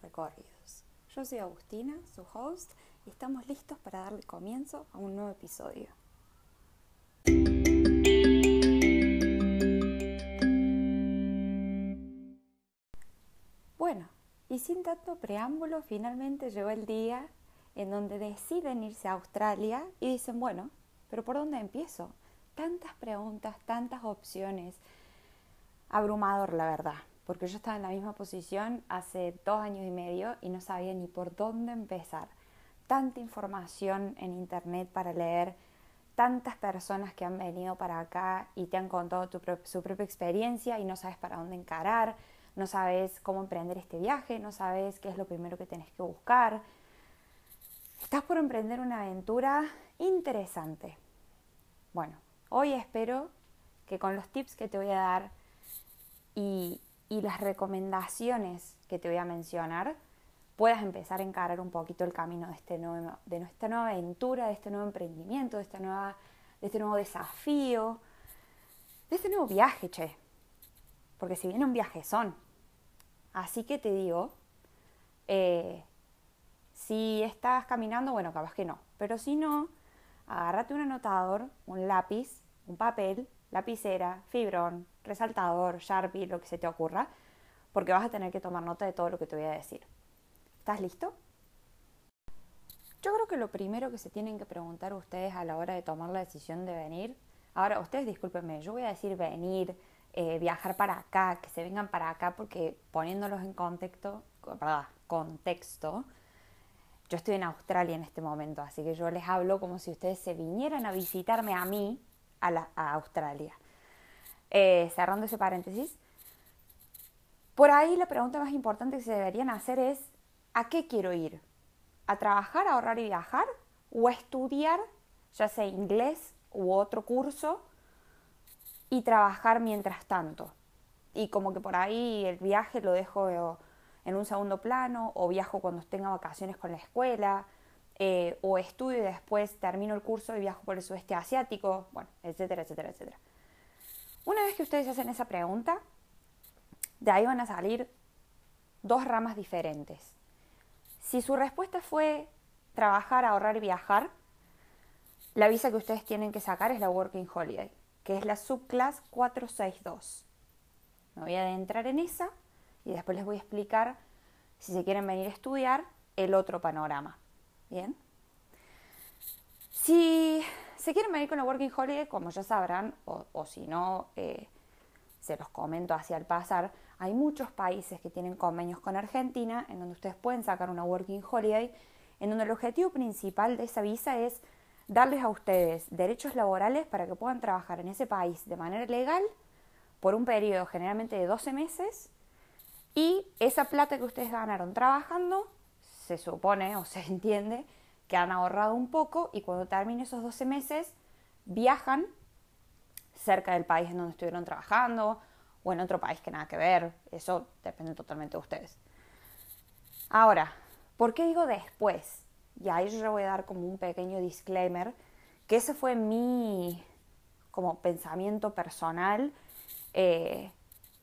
recorridos. Yo soy Agustina, su host, y estamos listos para darle comienzo a un nuevo episodio. Bueno, y sin tanto preámbulo, finalmente llegó el día en donde deciden irse a Australia y dicen, bueno, pero ¿por dónde empiezo? Tantas preguntas, tantas opciones. Abrumador, la verdad porque yo estaba en la misma posición hace dos años y medio y no sabía ni por dónde empezar. Tanta información en internet para leer, tantas personas que han venido para acá y te han contado su propia experiencia y no sabes para dónde encarar, no sabes cómo emprender este viaje, no sabes qué es lo primero que tienes que buscar. Estás por emprender una aventura interesante. Bueno, hoy espero que con los tips que te voy a dar y y las recomendaciones que te voy a mencionar, puedas empezar a encarar un poquito el camino de, este nuevo, de nuestra nueva aventura, de este nuevo emprendimiento, de, esta nueva, de este nuevo desafío, de este nuevo viaje, che. Porque si viene un viaje son. Así que te digo, eh, si estás caminando, bueno, capaz que no. Pero si no, agárrate un anotador, un lápiz, un papel lapicera, fibrón, resaltador, sharpie, lo que se te ocurra, porque vas a tener que tomar nota de todo lo que te voy a decir. ¿Estás listo? Yo creo que lo primero que se tienen que preguntar ustedes a la hora de tomar la decisión de venir, ahora ustedes discúlpenme, yo voy a decir venir, eh, viajar para acá, que se vengan para acá, porque poniéndolos en contexto, contexto, yo estoy en Australia en este momento, así que yo les hablo como si ustedes se vinieran a visitarme a mí a, Australia. Eh, cerrando ese paréntesis, por ahí la pregunta más importante que se deberían hacer es, ¿a qué quiero ir? ¿A trabajar, ahorrar y viajar? ¿O a estudiar, ya sea inglés u otro curso, y trabajar mientras tanto? Y como que por ahí el viaje lo dejo en un segundo plano, o viajo cuando tenga vacaciones con la escuela, eh, o estudio y después termino el curso y viajo por el sudeste asiático, bueno, etcétera, etcétera, etcétera. Una vez que ustedes hacen esa pregunta, de ahí van a salir dos ramas diferentes. Si su respuesta fue trabajar, ahorrar y viajar, la visa que ustedes tienen que sacar es la Working Holiday, que es la subclass 462. Me voy a adentrar en esa y después les voy a explicar, si se quieren venir a estudiar, el otro panorama. Bien. Si se quieren venir con la Working Holiday, como ya sabrán, o, si no, eh, se los comento hacia el pasar, hay muchos países que tienen convenios con Argentina en donde ustedes pueden sacar una Working Holiday, en donde el objetivo principal de esa visa es darles a ustedes derechos laborales para que puedan trabajar en ese país de manera legal por un periodo generalmente de 12 meses y esa plata que ustedes ganaron trabajando se supone o se entiende que han ahorrado un poco y cuando terminen esos 12 meses viajan cerca del país en donde estuvieron trabajando o en otro país que nada que ver. Eso depende totalmente de ustedes. Ahora, ¿por qué digo después? Y ahí yo voy a dar como un pequeño disclaimer, que ese fue mi como pensamiento personal eh,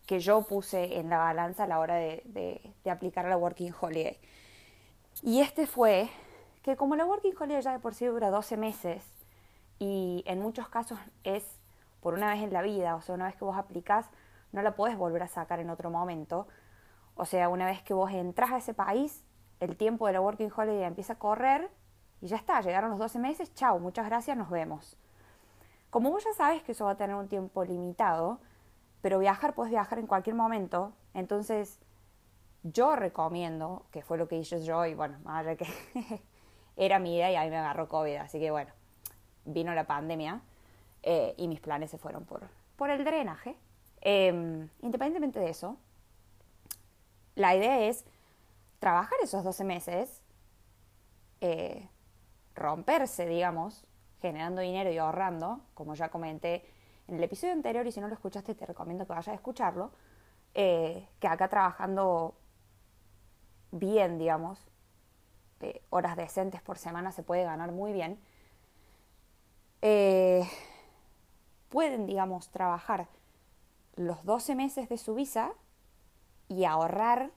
que yo puse en la balanza a la hora de aplicar la Working Holiday. Y este fue que como la Working Holiday ya de por sí dura 12 meses y en muchos casos es por una vez en la vida, o sea, una vez que vos aplicás, no la puedes volver a sacar en otro momento. O sea, una vez que vos entras a ese país, el tiempo de la Working Holiday empieza a correr y ya está, llegaron los 12 meses, chao, muchas gracias, nos vemos. Como vos ya sabes que eso va a tener un tiempo limitado, pero viajar puedes viajar en cualquier momento, entonces yo recomiendo, que fue lo que hice yo, y bueno, más allá que era mi idea y a mí me agarró COVID, así que bueno, vino la pandemia eh, y mis planes se fueron por, por el drenaje. Em, independientemente de eso, la idea es trabajar esos 12 meses, eh, romperse, digamos, generando dinero y ahorrando, como ya comenté en el episodio anterior, y si no lo escuchaste te recomiendo que vayas a escucharlo, eh, que acá trabajando bien, digamos, horas decentes por semana se puede ganar muy bien, eh, pueden, digamos, trabajar los 12 meses de su visa y ahorrar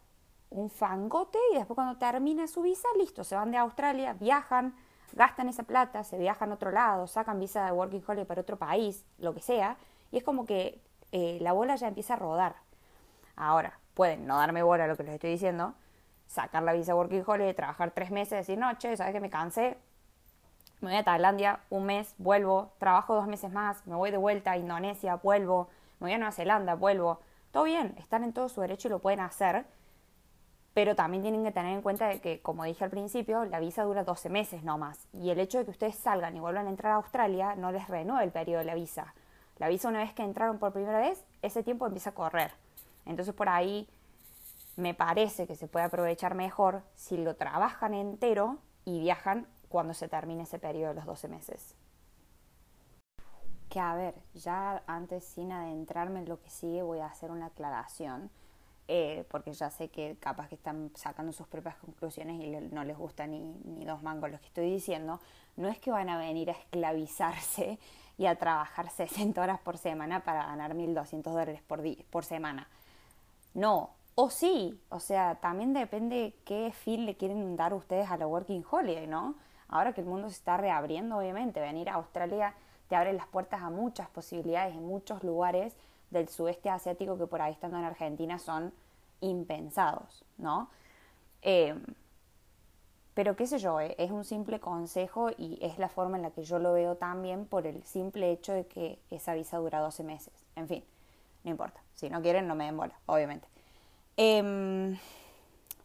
un fangote y después cuando termina su visa, listo, se van de Australia, viajan, gastan esa plata, se viajan a otro lado, sacan visa de Working Holiday para otro país, lo que sea, y es como que eh, la bola ya empieza a rodar. Ahora, pueden no darme bola a lo que les estoy diciendo, sacar la visa Working Holiday, trabajar tres meses, decir, no, che, ¿sabes que me cansé? Me voy a Tailandia un mes, vuelvo, trabajo dos meses más, me voy de vuelta a Indonesia, vuelvo, me voy a Nueva Zelanda, vuelvo. Todo bien, están en todo su derecho y lo pueden hacer, pero también tienen que tener en cuenta de que, como dije al principio, la visa dura 12 meses no más. Y el hecho de que ustedes salgan y vuelvan a entrar a Australia no les renueva el periodo de la visa. La visa una vez que entraron por primera vez, ese tiempo empieza a correr. Entonces por ahí me parece que se puede aprovechar mejor si lo trabajan entero y viajan cuando se termine ese periodo de los 12 meses. Que a ver, ya antes sin adentrarme en lo que sigue voy a hacer una aclaración, eh, porque ya sé que capaz que están sacando sus propias conclusiones y no les gusta ni, ni dos mangos lo que estoy diciendo. No es que van a venir a esclavizarse y a trabajar 60 horas por semana para ganar 1.200 dólares por, por semana. No, o sí, o sea, también depende qué fin le quieren dar ustedes a la Working Holiday, ¿no? Ahora que el mundo se está reabriendo, obviamente, venir a Australia te abre las puertas a muchas posibilidades en muchos lugares del sudeste asiático que por ahí estando en Argentina son impensados, ¿no? Em, pero qué sé yo, eh, es un simple consejo y es la forma en la que yo lo veo también por el simple hecho de que esa visa dura 12 meses. En fin, no importa. Si no quieren, no me den bola, obviamente. Em,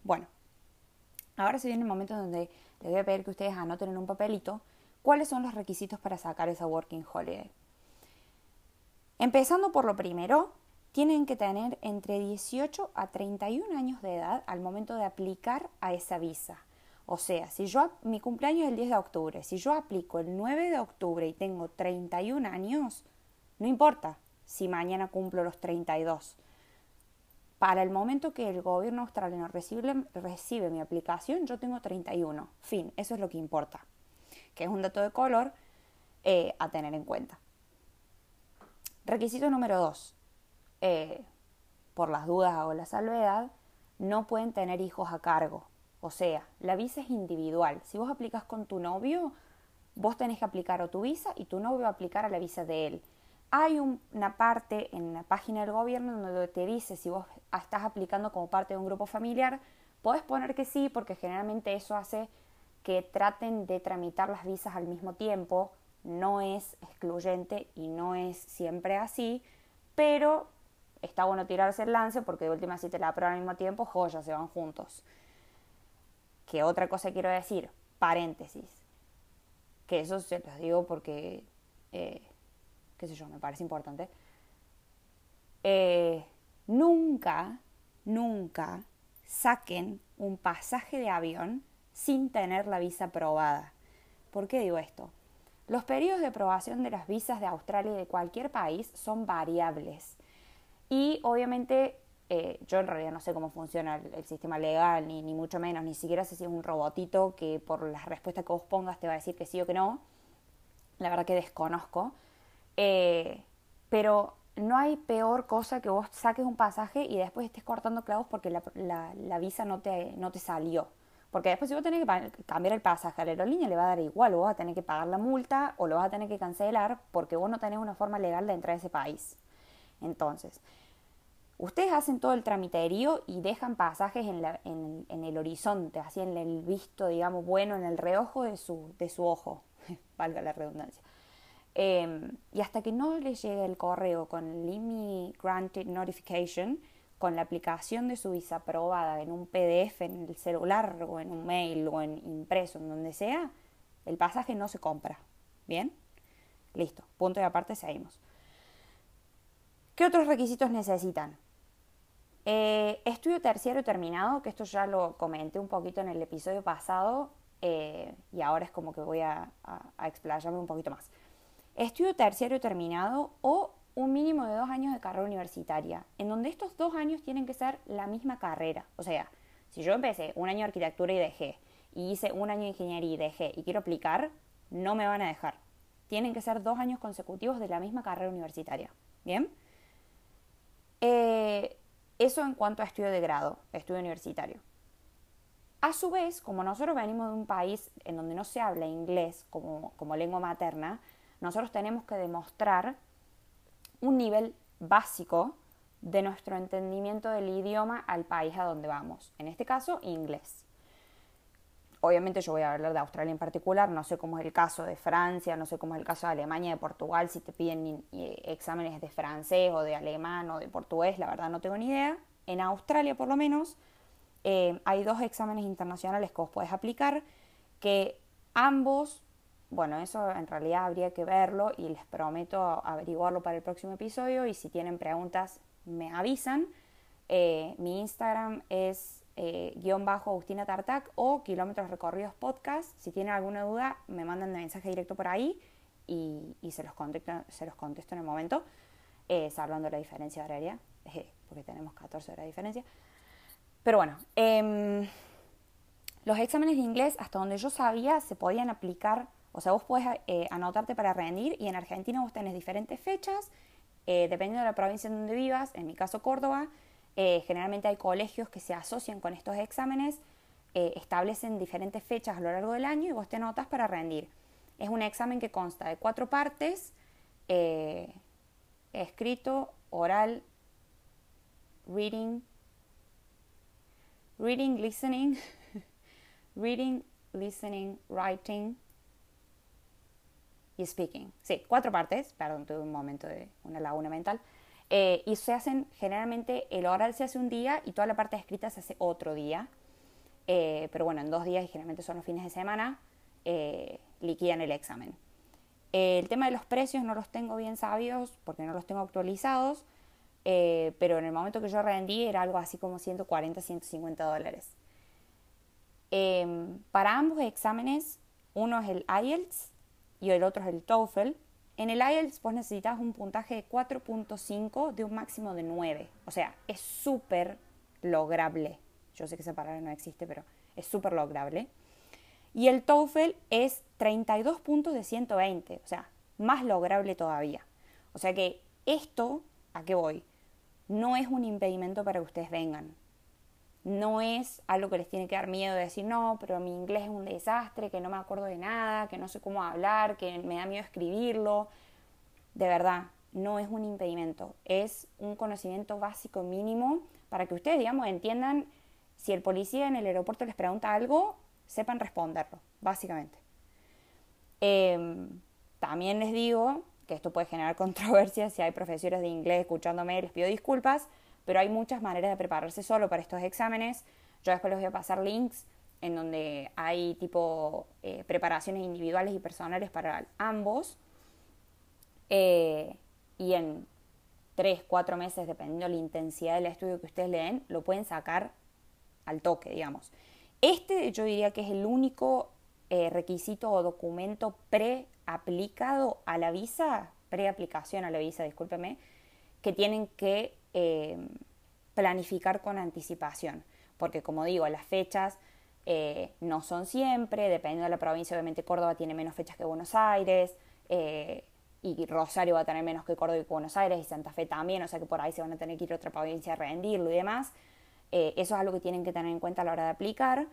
bueno, ahora se viene el momento donde les voy a pedir que ustedes anoten en un papelito cuáles son los requisitos para sacar esa Working Holiday. Empezando por lo primero, tienen que tener entre 18 a 31 años de edad al momento de aplicar a esa visa. O sea, si yo mi cumpleaños es el 10 de octubre, si yo aplico el 9 de octubre y tengo 31 años, no importa si mañana cumplo los 32 para el momento que el gobierno australiano recibe, mi aplicación, yo tengo 31. Fin, eso es lo que importa. Que es un dato de color eh, a tener en cuenta. Requisito número 2. Eh, por las dudas o la salvedad, no pueden tener hijos a cargo. O sea, la visa es individual. Si vos aplicas con tu novio, vos tenés que aplicar a tu visa y tu novio va a aplicar a la visa de él. Hay una parte en la página del gobierno donde te dice si vos estás aplicando como parte de un grupo familiar, puedes poner que sí, porque generalmente eso hace que traten de tramitar las visas al mismo tiempo. No es excluyente y no es siempre así, pero está bueno tirarse el lance porque de última si te la aprueban al mismo tiempo, joya, se van juntos. Que otra cosa quiero decir, paréntesis, que eso se los digo porque eh, qué sé yo, me parece importante. Eh, nunca, nunca saquen un pasaje de avión sin tener la visa aprobada. ¿Por qué digo esto? Los periodos de aprobación de las visas de Australia y de cualquier país son variables. Y obviamente eh, yo en realidad no sé cómo funciona el, sistema legal, ni, ni, mucho menos, ni siquiera sé si es un robotito que por las respuestas que vos pongas te va a decir que sí o que no. La verdad que desconozco. Eh, pero no hay peor cosa que vos saques un pasaje y después estés cortando clavos porque la, la, visa no te, no te salió. Porque después si vos tenés que cambiar el pasaje a la aerolínea le va a dar igual, vos vas a tener que pagar la multa o lo vas a tener que cancelar porque vos no tenés una forma legal de entrar a ese país. Entonces, ustedes hacen todo el tramiterío y dejan pasajes en, la, en el horizonte, así en el visto, digamos, bueno, en el reojo de su, de su ojo, valga la redundancia. Em, y hasta que no les llegue el correo con el IMI Granted Notification, con la aplicación de su visa aprobada en un PDF, en el celular o en un mail o en impreso, en donde sea, el pasaje no se compra. ¿Bien? Listo. Punto y aparte seguimos. ¿Qué otros requisitos necesitan? Eh, estudio terciario terminado, que esto ya lo comenté un poquito en el episodio pasado eh, y ahora es como que voy a, a explayarme un poquito más estudio terciario terminado o un mínimo de dos años de carrera universitaria, en donde estos dos años tienen que ser la misma carrera. O sea, si yo empecé un año arquitectura y dejé, y hice un año de ingeniería y dejé, y quiero aplicar, no me van a dejar. Tienen que ser dos años consecutivos de la misma carrera universitaria. ¿Bien? Eh, Eso en cuanto a estudio de grado, estudio universitario. A su vez, como nosotros venimos de un país en donde no se habla inglés como, como lengua materna, nosotros tenemos que demostrar un nivel básico de nuestro entendimiento del idioma al país a donde vamos. En este caso, inglés. Obviamente yo voy a hablar de Australia en particular, no sé cómo es el caso de Francia, no sé cómo es el caso de Alemania, de Portugal, si te piden eh, exámenes de francés o de alemán o de portugués, la verdad no tengo ni idea. En Australia por lo menos eh, hay dos exámenes internacionales que vos podés aplicar, que ambos, bueno, eso en realidad habría que verlo y les prometo averiguarlo para el próximo episodio y si tienen preguntas me avisan. Eh, mi Instagram es eh, guion bajo Agustina Tartac o Kilómetros Recorridos Podcast. Si tienen alguna duda, me mandan de mensaje directo por ahí y, se, los contesto, se los contesto en el momento, eh, hablando de la diferencia horaria, eh, porque tenemos 14 horas de diferencia. Pero bueno, em, los exámenes de inglés, hasta donde yo sabía, se podían aplicar, o sea, vos podés eh, anotarte para rendir y en Argentina vos tenés diferentes fechas, dependiendo de la provincia en donde vivas, en mi caso Córdoba, eh, generalmente hay colegios que se asocian con estos exámenes, eh, establecen diferentes fechas a lo largo del año y vos te anotas para rendir. Es un examen que consta de cuatro partes, eh, escrito, oral, reading, reading, listening, reading, listening, writing y speaking. Sí, cuatro partes, perdón, tuve un momento de una laguna mental. Eh, y se hacen, generalmente, el oral se hace un día y toda la parte escrita se hace otro día. Eh, pero bueno, en dos días, y generalmente son los fines de semana, eh, liquidan el examen. el tema de los precios no los tengo bien sabios porque no los tengo actualizados, pero en el momento que yo rendí era algo así como 140, 150 dólares. Em, para ambos exámenes, uno es el IELTS y el otro es el TOEFL. En el IELTS vos necesitas un puntaje de 4.5 de un máximo de 9. O sea, es súper lograble. Yo sé que esa palabra no existe, pero es súper lograble. Y el TOEFL es 32 puntos de 120. O sea, más lograble todavía. O sea que esto, ¿a qué voy? No es un impedimento para que ustedes vengan. No es algo que les tiene que dar miedo de decir, no, pero mi inglés es un desastre, que no me acuerdo de nada, que no sé cómo hablar, que me da miedo escribirlo. De verdad, no es un impedimento, es un conocimiento básico mínimo para que ustedes, digamos, entiendan si el policía en el aeropuerto les pregunta algo, sepan responderlo, básicamente. Em, también les digo que esto puede generar controversia si hay profesores de inglés escuchándome, les pido disculpas, pero hay muchas maneras de prepararse solo para estos exámenes. Yo después les voy a pasar links en donde hay tipo eh, preparaciones individuales y personales para ambos. Eh, y en tres, cuatro meses, dependiendo de la intensidad del estudio que ustedes leen, lo pueden sacar al toque, digamos. Este yo diría que es el único eh, requisito o documento pre-aplicado a la visa, pre-aplicación a la visa, discúlpeme, que tienen que eh, planificar con anticipación, porque como digo, las fechas eh, no son siempre, dependiendo de la provincia, obviamente Córdoba tiene menos fechas que Buenos Aires, eh, y Rosario va a tener menos que Córdoba y Buenos Aires, y Santa Fe también, o sea que por ahí se van a tener que ir a otra provincia a rendirlo y demás. eso es algo que tienen que tener en cuenta a la hora de aplicar.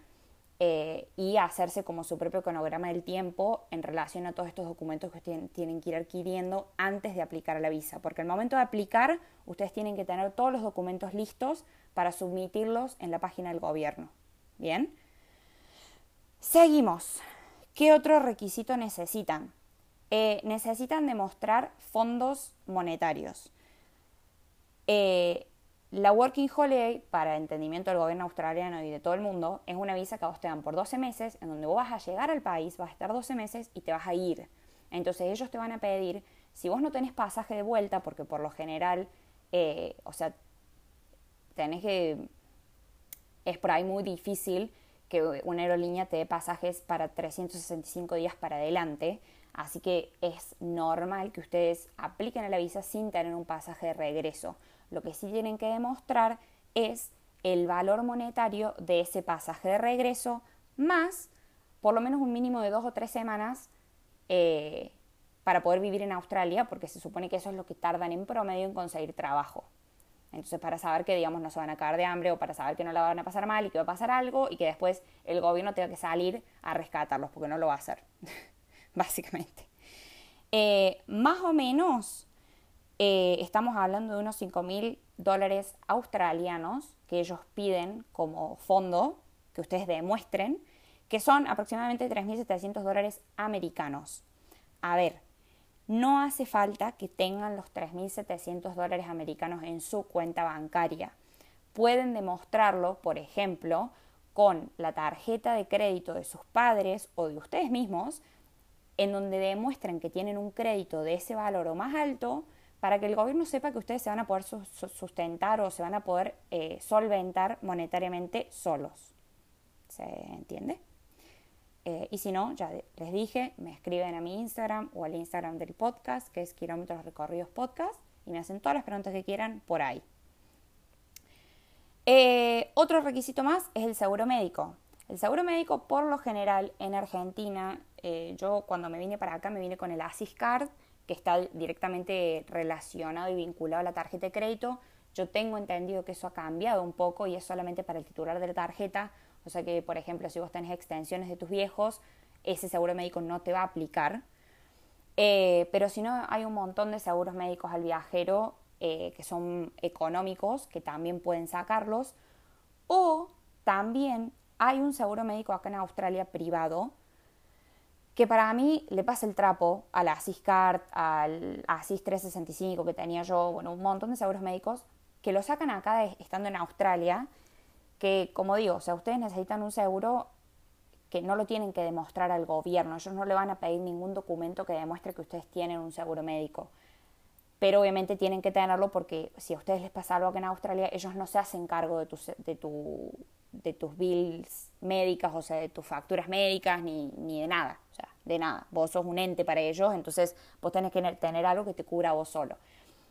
Eh, y hacerse como su propio cronograma del tiempo en relación a todos estos documentos que ustedes tienen que ir adquiriendo antes de aplicar la visa. Porque al momento de aplicar, ustedes tienen que tener todos los documentos listos para submitirlos en la página del gobierno. Bien. Seguimos. ¿Qué otro requisito necesitan? Eh, necesitan demostrar fondos monetarios. Eh, la Working Holiday, para entendimiento del gobierno australiano y de todo el mundo, es una visa que a vos te dan por 12 meses, en donde vos vas a llegar al país, vas a estar 12 meses y te vas a ir. Entonces ellos te van a pedir, si vos no tenés pasaje de vuelta, porque por lo general, eh, o sea, tenés que... Es por ahí muy difícil que una aerolínea te dé pasajes para 365 días para adelante, así que es normal que ustedes apliquen a la visa sin tener un pasaje de regreso. Lo que sí tienen que demostrar es el valor monetario de ese pasaje de regreso más por lo menos un mínimo de dos o tres semanas eh, para poder vivir en Australia, porque se supone que eso es lo que tardan en promedio en conseguir trabajo. Entonces, para saber que, digamos, no se van a caer de hambre o para saber que no la van a pasar mal y que va a pasar algo y que después el gobierno tenga que salir a rescatarlos, porque no lo va a hacer, básicamente. Eh, más o menos eh, estamos hablando de unos 5 mil dólares australianos que ellos piden como fondo, que ustedes demuestren, que son aproximadamente 3.700 dólares americanos. A ver, no hace falta que tengan los 3.700 dólares americanos en su cuenta bancaria. Pueden demostrarlo, por ejemplo, con la tarjeta de crédito de sus padres o de ustedes mismos, en donde demuestren que tienen un crédito de ese valor o más alto para que el gobierno sepa que ustedes se van a poder sustentar o se van a poder eh, solventar monetariamente solos. ¿Se entiende? Eh, y si no, ya les dije, me escriben a mi Instagram o al Instagram del podcast, que es Kilómetros Recorridos Podcast, y me hacen todas las preguntas que quieran por ahí. Eh, otro requisito más es el seguro médico. El seguro médico, por lo general, en Argentina, yo cuando me vine para acá me vine con el Card, que está directamente relacionado y vinculado a la tarjeta de crédito. Yo tengo entendido que eso ha cambiado un poco y es solamente para el titular de la tarjeta o sea que, por ejemplo, si vos tenés extensiones de tus viejos, ese seguro médico no te va a aplicar. Eh, pero si no, hay un montón de seguros médicos al viajero eh, que son económicos, que también pueden sacarlos. O también hay un seguro médico acá en Australia privado que para mí le pasa el trapo a la Asiscard, al Asis 365 que tenía yo, bueno, un montón de seguros médicos que lo sacan acá estando en Australia que, como digo, o sea, ustedes necesitan un seguro que no lo tienen que demostrar al gobierno, ellos no le van a pedir ningún documento que demuestre que ustedes tienen un seguro médico. Pero obviamente tienen que tenerlo porque si a ustedes les pasa algo aquí en Australia, ellos no se hacen cargo de, tus, de, tu, de tus bills médicas, o sea, de tus facturas médicas, ni, ni de nada, o sea, de nada. Vos sos un ente para ellos, entonces vos tenés que tener algo que te cubra vos solo.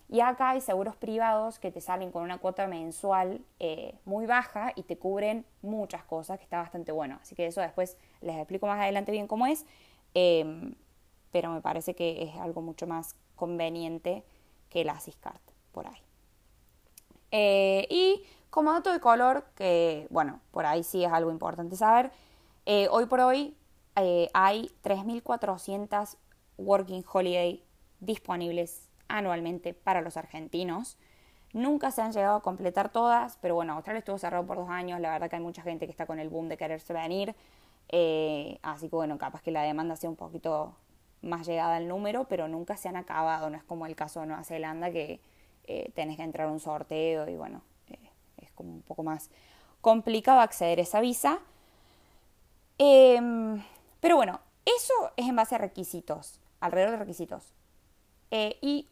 Y acá hay seguros privados que te salen con una cuota mensual eh, muy baja y te cubren muchas cosas, que está bastante bueno. Así que eso después les explico más adelante bien cómo es, em, pero me parece que es algo mucho más conveniente que la Asiscard por ahí. Eh, y como dato de color, que bueno, por ahí sí es algo importante saber, eh, hoy por hoy hay 3.400 Working Holiday disponibles anualmente para los argentinos. Nunca se han llegado a completar todas, pero bueno, Australia estuvo cerrado por dos años, la verdad que hay mucha gente que está con el boom de quererse venir, eh, así que bueno, capaz que la demanda sea un poquito más llegada al número, pero nunca se han acabado, no es como el caso de Nueva Zelanda que eh, tenés que entrar a un sorteo y bueno, eh, un poco más complicado acceder a esa visa. Em, pero bueno, eso es en base a requisitos, alrededor de requisitos. y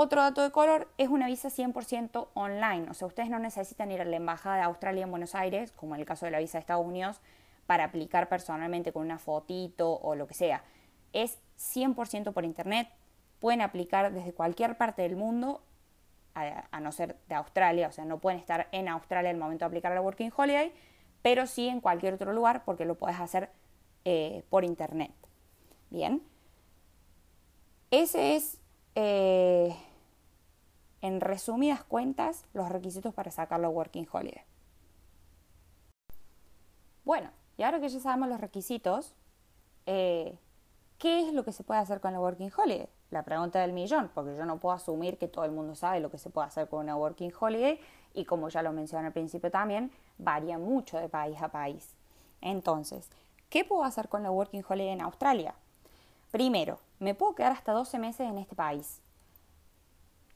otro dato de color es una visa 100% online, o sea, ustedes no necesitan ir a la Embajada de Australia en Buenos Aires, como en el caso de la visa de Estados Unidos, para aplicar personalmente con una fotito o lo que sea. Es 100% por internet, pueden aplicar desde cualquier parte del mundo, a, no ser de Australia, o sea, no pueden estar en Australia al momento de aplicar la Working Holiday, pero sí en cualquier otro lugar porque lo puedes hacer eh, por internet. Bien. Ese es eh, en resumidas cuentas, los requisitos para sacar la Working Holiday. Bueno, y ahora que ya sabemos los requisitos, eh, ¿qué es lo que se puede hacer con la Working Holiday? La pregunta del millón, porque yo no puedo asumir que todo el mundo sabe lo que se puede hacer con una Working Holiday y como ya lo mencioné al principio también, varía mucho de país a país. Entonces, ¿qué puedo hacer con la Working Holiday en Australia? Primero, me puedo quedar hasta 12 meses en este país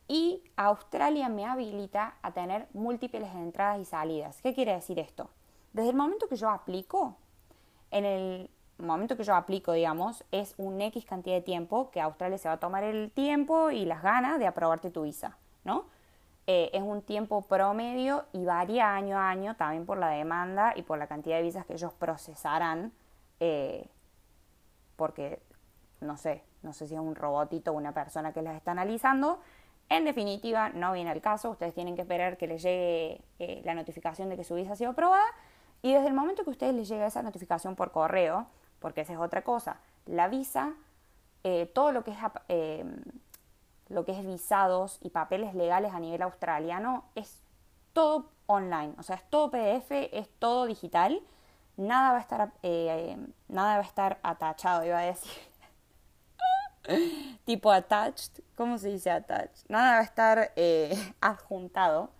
y Australia me habilita a tener múltiples entradas y salidas. ¿Qué quiere decir esto? Desde el momento que yo aplico, en el momento que yo aplico, digamos, es un X cantidad de tiempo que Australia se va a tomar el tiempo y las ganas de aprobarte tu visa, ¿no? Eh, es un tiempo promedio y varía año a año también por la demanda y por la cantidad de visas que ellos procesarán, eh, porque no sé, no sé si es un robotito o una persona que las está analizando, en definitiva, no viene el caso, ustedes tienen que esperar que les llegue eh, la notificación de que su visa ha sido aprobada y desde el momento que ustedes les llega esa notificación por correo, porque esa es otra cosa, la visa, eh, todo lo que es eh, lo que es visados y papeles legales a nivel australiano, es todo online, o sea, es todo PDF, es todo digital, nada va a estar, eh, nada va a estar atachado, iba a decir. tipo attached, ¿cómo se dice attached? Nada va a estar adjuntado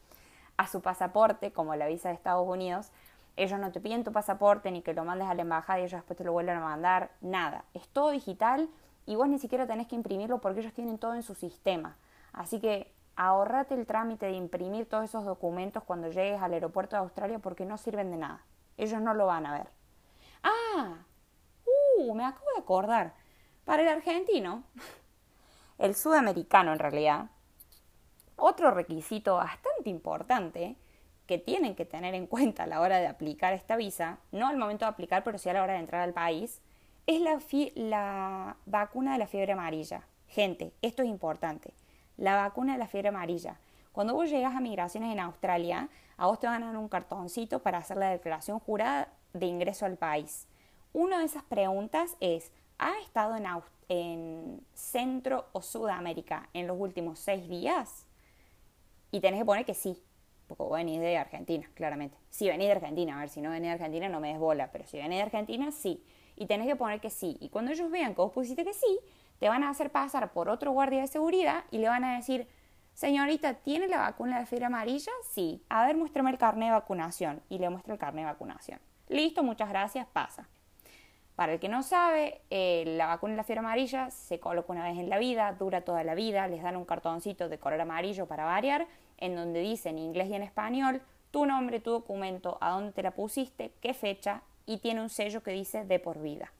a su pasaporte, como la visa de Estados Unidos. Ellos no te piden tu pasaporte ni que lo mandes a la embajada y ellos después te lo vuelven a mandar, nada. Es todo digital y vos ni siquiera tenés que imprimirlo porque ellos tienen todo en su sistema. Así que ahorrate el trámite de imprimir todos esos documentos cuando llegues al aeropuerto de Australia porque no sirven de nada. Ellos no lo van a ver. Ah, uh, me acabo de acordar. Para el argentino, el sudamericano en realidad, otro requisito bastante importante que tienen que tener en cuenta a la hora de aplicar esta visa, no al momento de aplicar, pero sí a la hora de entrar al país, es la, la vacuna de la fiebre amarilla. Gente, esto es importante. La vacuna de la fiebre amarilla. Cuando vos llegas a migraciones en Australia, a vos te van a dar un cartoncito para hacer la declaración jurada de ingreso al país. Una de esas preguntas es, ¿ha estado en, en Centro o Sudamérica en los últimos seis días? Y tenés que poner que sí, porque vos venís de Argentina, claramente. Si venís de Argentina, a ver, si no venís de Argentina no me des bola, pero si venís de Argentina, sí. Y tenés que poner que sí. Y cuando ellos vean que vos pusiste que sí, te van a hacer pasar por otro guardia de seguridad y le van a decir, señorita, ¿tiene la vacuna de fiebre amarilla? Sí. A ver, muéstrame el carnet de vacunación. Y le muestra el carnet de vacunación. Listo, muchas gracias, pasa. Para el que no sabe, eh, la vacuna de la fiebre amarilla se coloca una vez en la vida, dura toda la vida, les dan un cartoncito de color amarillo para variar, en donde dice en inglés y en español tu nombre, tu documento, a dónde te la pusiste, qué fecha y tiene un sello que dice de por vida.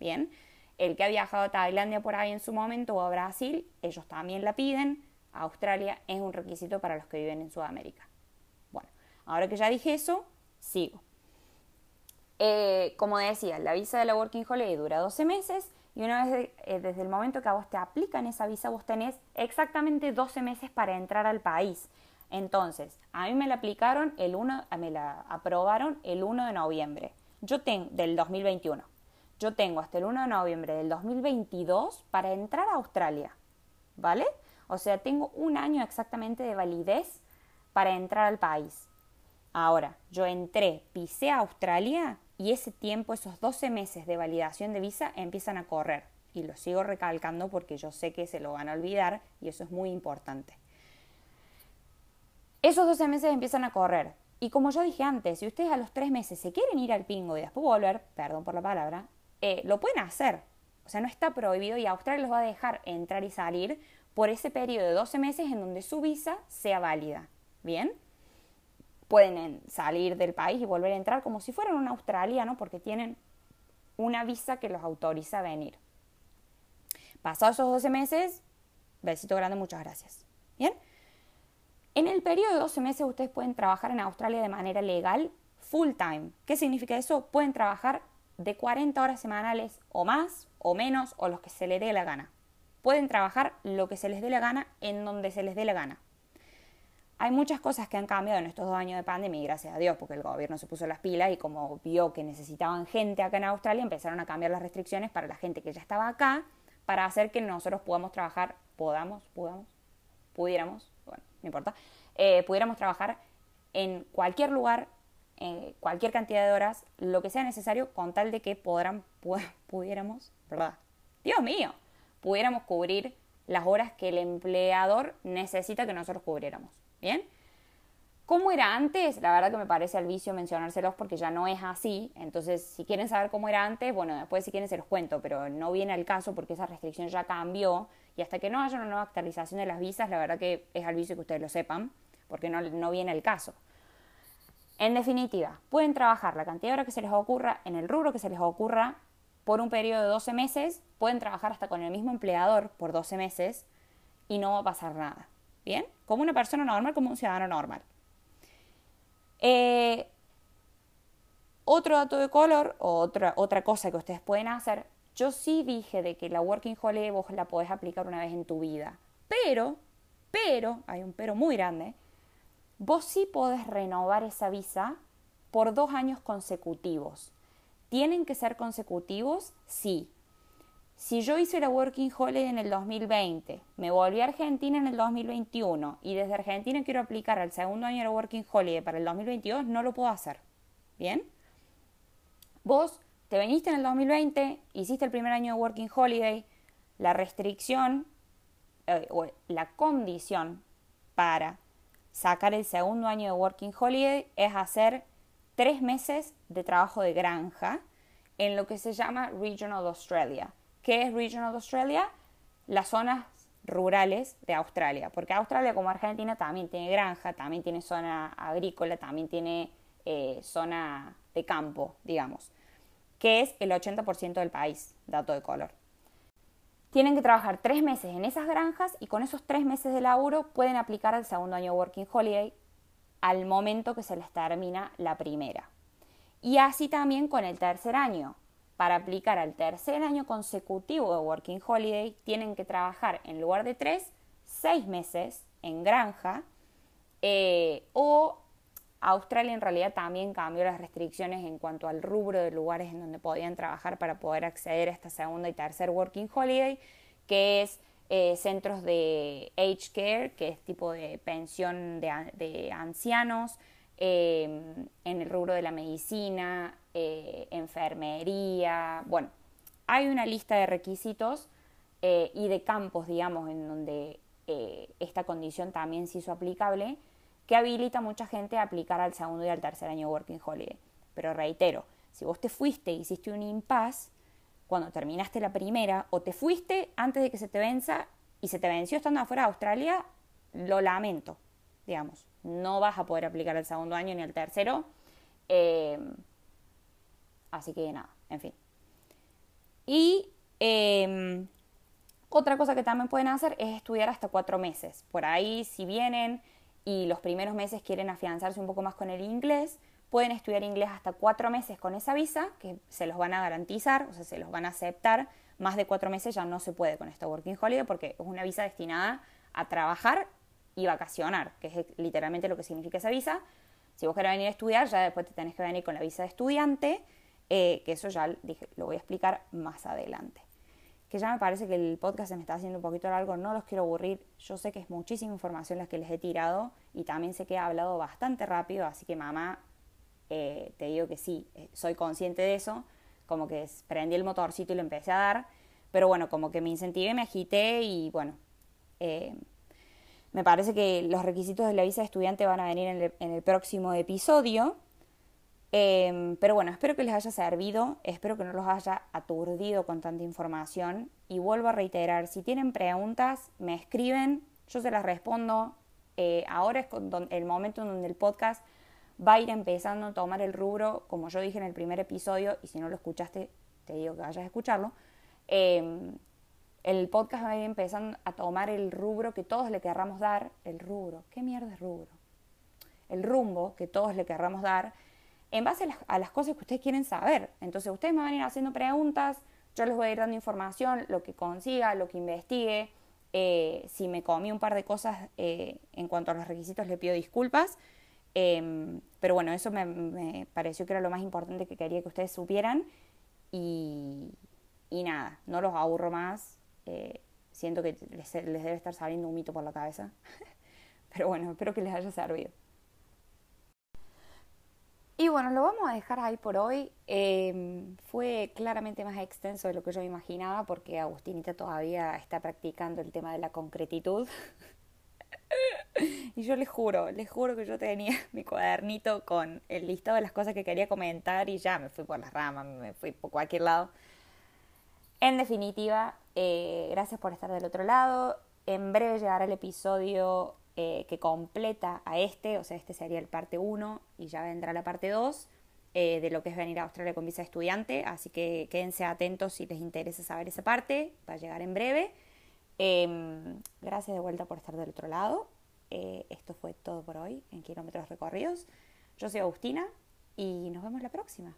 Bien, el que ha viajado a Tailandia por ahí en su momento o a Brasil, ellos también la piden. Australia es un requisito para los que viven en Sudamérica. Bueno, ahora que ya dije eso, sigo. Eh, como decía, la visa de la Working Holiday dura 12 meses y una vez eh, desde el momento que a vos te aplican esa visa, vos tenés exactamente 12 meses para entrar al país. Entonces, a mí me la aplicaron el 1, me la aprobaron el 1 de noviembre. Yo tengo del 2021. Yo tengo hasta el 1 de noviembre del 2022 para entrar a Australia. ¿Vale? O sea, tengo un año exactamente de validez para entrar al país. Ahora, yo entré, pisé a Australia y ese tiempo, esos 12 meses de validación de visa empiezan a correr. Y lo sigo recalcando porque yo sé que se lo van a olvidar y eso es muy importante. Esos 12 meses empiezan a correr. Y como yo dije antes, si ustedes a los 3 meses se quieren ir al pingo y después volver, perdón por la palabra, eh, lo pueden hacer. O sea, no está prohibido y Australia los va a dejar entrar y salir por ese periodo de 12 meses en donde su visa sea válida. ¿Bien? pueden salir del país y volver a entrar como si fueran un australiano porque tienen una visa que los autoriza a venir. Pasados esos 12 meses, besito grande, muchas gracias. Bien. En el periodo de 12 meses ustedes pueden trabajar en Australia de manera legal full time. ¿Qué significa eso? Pueden trabajar de 40 horas semanales o más o menos o los que se les dé la gana. Pueden trabajar lo que se les dé la gana en donde se les dé la gana. Hay muchas cosas que han cambiado en estos dos años de pandemia gracias a Dios porque el gobierno se puso las pilas y como vio que necesitaban gente acá en Australia empezaron a cambiar las restricciones para la gente que ya estaba acá para hacer que nosotros podamos trabajar, podamos, podamos, pudiéramos, no importa, eh, pudiéramos trabajar en cualquier lugar, en cualquier cantidad de horas, lo que sea necesario con tal de que podrán, pudiéramos, ¿verdad? Dios mío, pudiéramos cubrir las horas que el empleador necesita que nosotros cubriéramos. ¿Bien? ¿Cómo era antes? La verdad que me parece al vicio mencionárselos porque ya no es así. Entonces, si quieren saber cómo era antes, bueno, después si quieren se los cuento, pero no viene al caso porque esa restricción ya cambió. Y hasta que no haya una nueva actualización de las visas, la verdad que es al vicio que ustedes lo sepan, porque no, no viene al caso. En definitiva, pueden trabajar la cantidad de horas que se les ocurra en el rubro que se les ocurra por un periodo de 12 meses, pueden trabajar hasta con el mismo empleador por 12 meses y no va a pasar nada. ¿Bien? Como una persona normal, como un ciudadano normal. Eh, otro dato de color, o otra, otra cosa que ustedes pueden hacer, yo sí dije de que la Working Holiday vos la podés aplicar una vez en tu vida, pero, pero, hay un pero muy grande, vos sí podés renovar esa visa por dos años consecutivos. ¿Tienen que ser consecutivos? Sí. Si yo hice la Working Holiday en el 2020, me volví a Argentina en el 2021 y desde Argentina quiero aplicar al segundo año de la Working Holiday para el 2022, no lo puedo hacer. ¿Bien? Vos te viniste en el 2020, hiciste el primer año de Working Holiday, la restricción eh, o la condición para sacar el segundo año de Working Holiday es hacer tres meses de trabajo de granja en lo que se llama Regional Australia. ¿Qué es Regional Australia? Las zonas rurales de Australia, porque Australia como Argentina también tiene granja, también tiene zona agrícola, también tiene eh, zona de campo, digamos, que es el 80% del país, dato de color. Tienen que trabajar tres meses en esas granjas y con esos tres meses de laburo pueden aplicar al segundo año Working Holiday al momento que se les termina la primera. Y así también con el tercer año. Para aplicar al tercer año consecutivo de Working Holiday tienen que trabajar en lugar de tres, seis meses en granja eh, o Australia en realidad también cambió las restricciones en cuanto al rubro de lugares en donde podían trabajar para poder acceder a esta segunda y tercer Working Holiday, que es eh, centros de age care, que es tipo de pensión de, ancianos, em, en el rubro de la medicina, eh, enfermería, bueno, hay una lista de requisitos eh, y de campos, digamos, en donde esta condición también se hizo aplicable que habilita a mucha gente a aplicar al segundo y al tercer año Working Holiday. Pero reitero, si vos te fuiste y hiciste un impasse cuando terminaste la primera, o te fuiste antes de que se te venza y se te venció estando afuera de Australia, lo lamento, digamos. No vas a poder aplicar el segundo año ni el tercero. Eh, así que nada, en fin. Y eh, otra cosa que también pueden hacer es estudiar hasta cuatro meses. Por ahí, si vienen y los primeros meses quieren afianzarse un poco más con el inglés, pueden estudiar inglés hasta cuatro meses con esa visa, que se los van a garantizar, o sea, se los van a aceptar. Más de cuatro meses ya no se puede con esta Working Holiday porque es una visa destinada a trabajar y vacacionar, que es literalmente lo que significa esa visa. Si vos querés venir a estudiar, ya después te tenés que venir con la visa de estudiante, eh, que eso ya lo voy a explicar más adelante. Que ya me parece que el podcast se me está haciendo un poquito largo, no los quiero aburrir, yo sé que es muchísima información la que les he tirado y también sé que he hablado bastante rápido, así que mamá, eh, te digo que sí, eh, soy consciente de eso, como que prendí el motorcito y lo empecé a dar, pero bueno, como que me incentivé, me agité y bueno, me parece que los requisitos de la visa de estudiante van a venir en el próximo episodio. Em, pero bueno, espero que les haya servido, espero que no los haya aturdido con tanta información y vuelvo a reiterar, si tienen preguntas, me escriben, yo se las respondo. Eh, ahora es el momento en donde el podcast va a ir empezando a tomar el rubro, como yo dije en el primer episodio, y si no lo escuchaste, te digo que vayas a escucharlo. Em, el podcast va a ir empezando a tomar el rubro que todos le querramos dar, el rubro, ¿qué mierda es rubro? El rumbo que todos le querramos dar en base a las, cosas que ustedes quieren saber. Entonces ustedes me van a ir haciendo preguntas, yo les voy a ir dando información, lo que consiga, lo que investigue. Eh, si me comí un par de cosas eh, en cuanto a los requisitos, le pido disculpas. Em, pero bueno, eso me, pareció que era lo más importante que quería que ustedes supieran. Y, nada, no los aburro más. Eh, siento que les, les debe estar saliendo un mito por la cabeza. pero bueno, espero que les haya servido. Y bueno, lo vamos a dejar ahí por hoy. Em, fue claramente más extenso de lo que yo imaginaba porque Agustinita todavía está practicando el tema de la concretitud. y yo les juro, les juro que yo tenía mi cuadernito con el listado de las cosas que quería comentar y ya me fui por las ramas, me fui por cualquier lado. En definitiva, eh, gracias por estar del otro lado. En breve llegará el episodio eh, que completa a este, o sea, este sería el parte 1 y ya vendrá la parte 2 eh, de lo que es venir a Australia con visa estudiante, así que quédense atentos si les interesa saber esa parte, va a llegar en breve. Em, gracias de vuelta por estar del otro lado. Esto fue todo por hoy en Kilómetros Recorridos. Yo soy Agustina y nos vemos la próxima.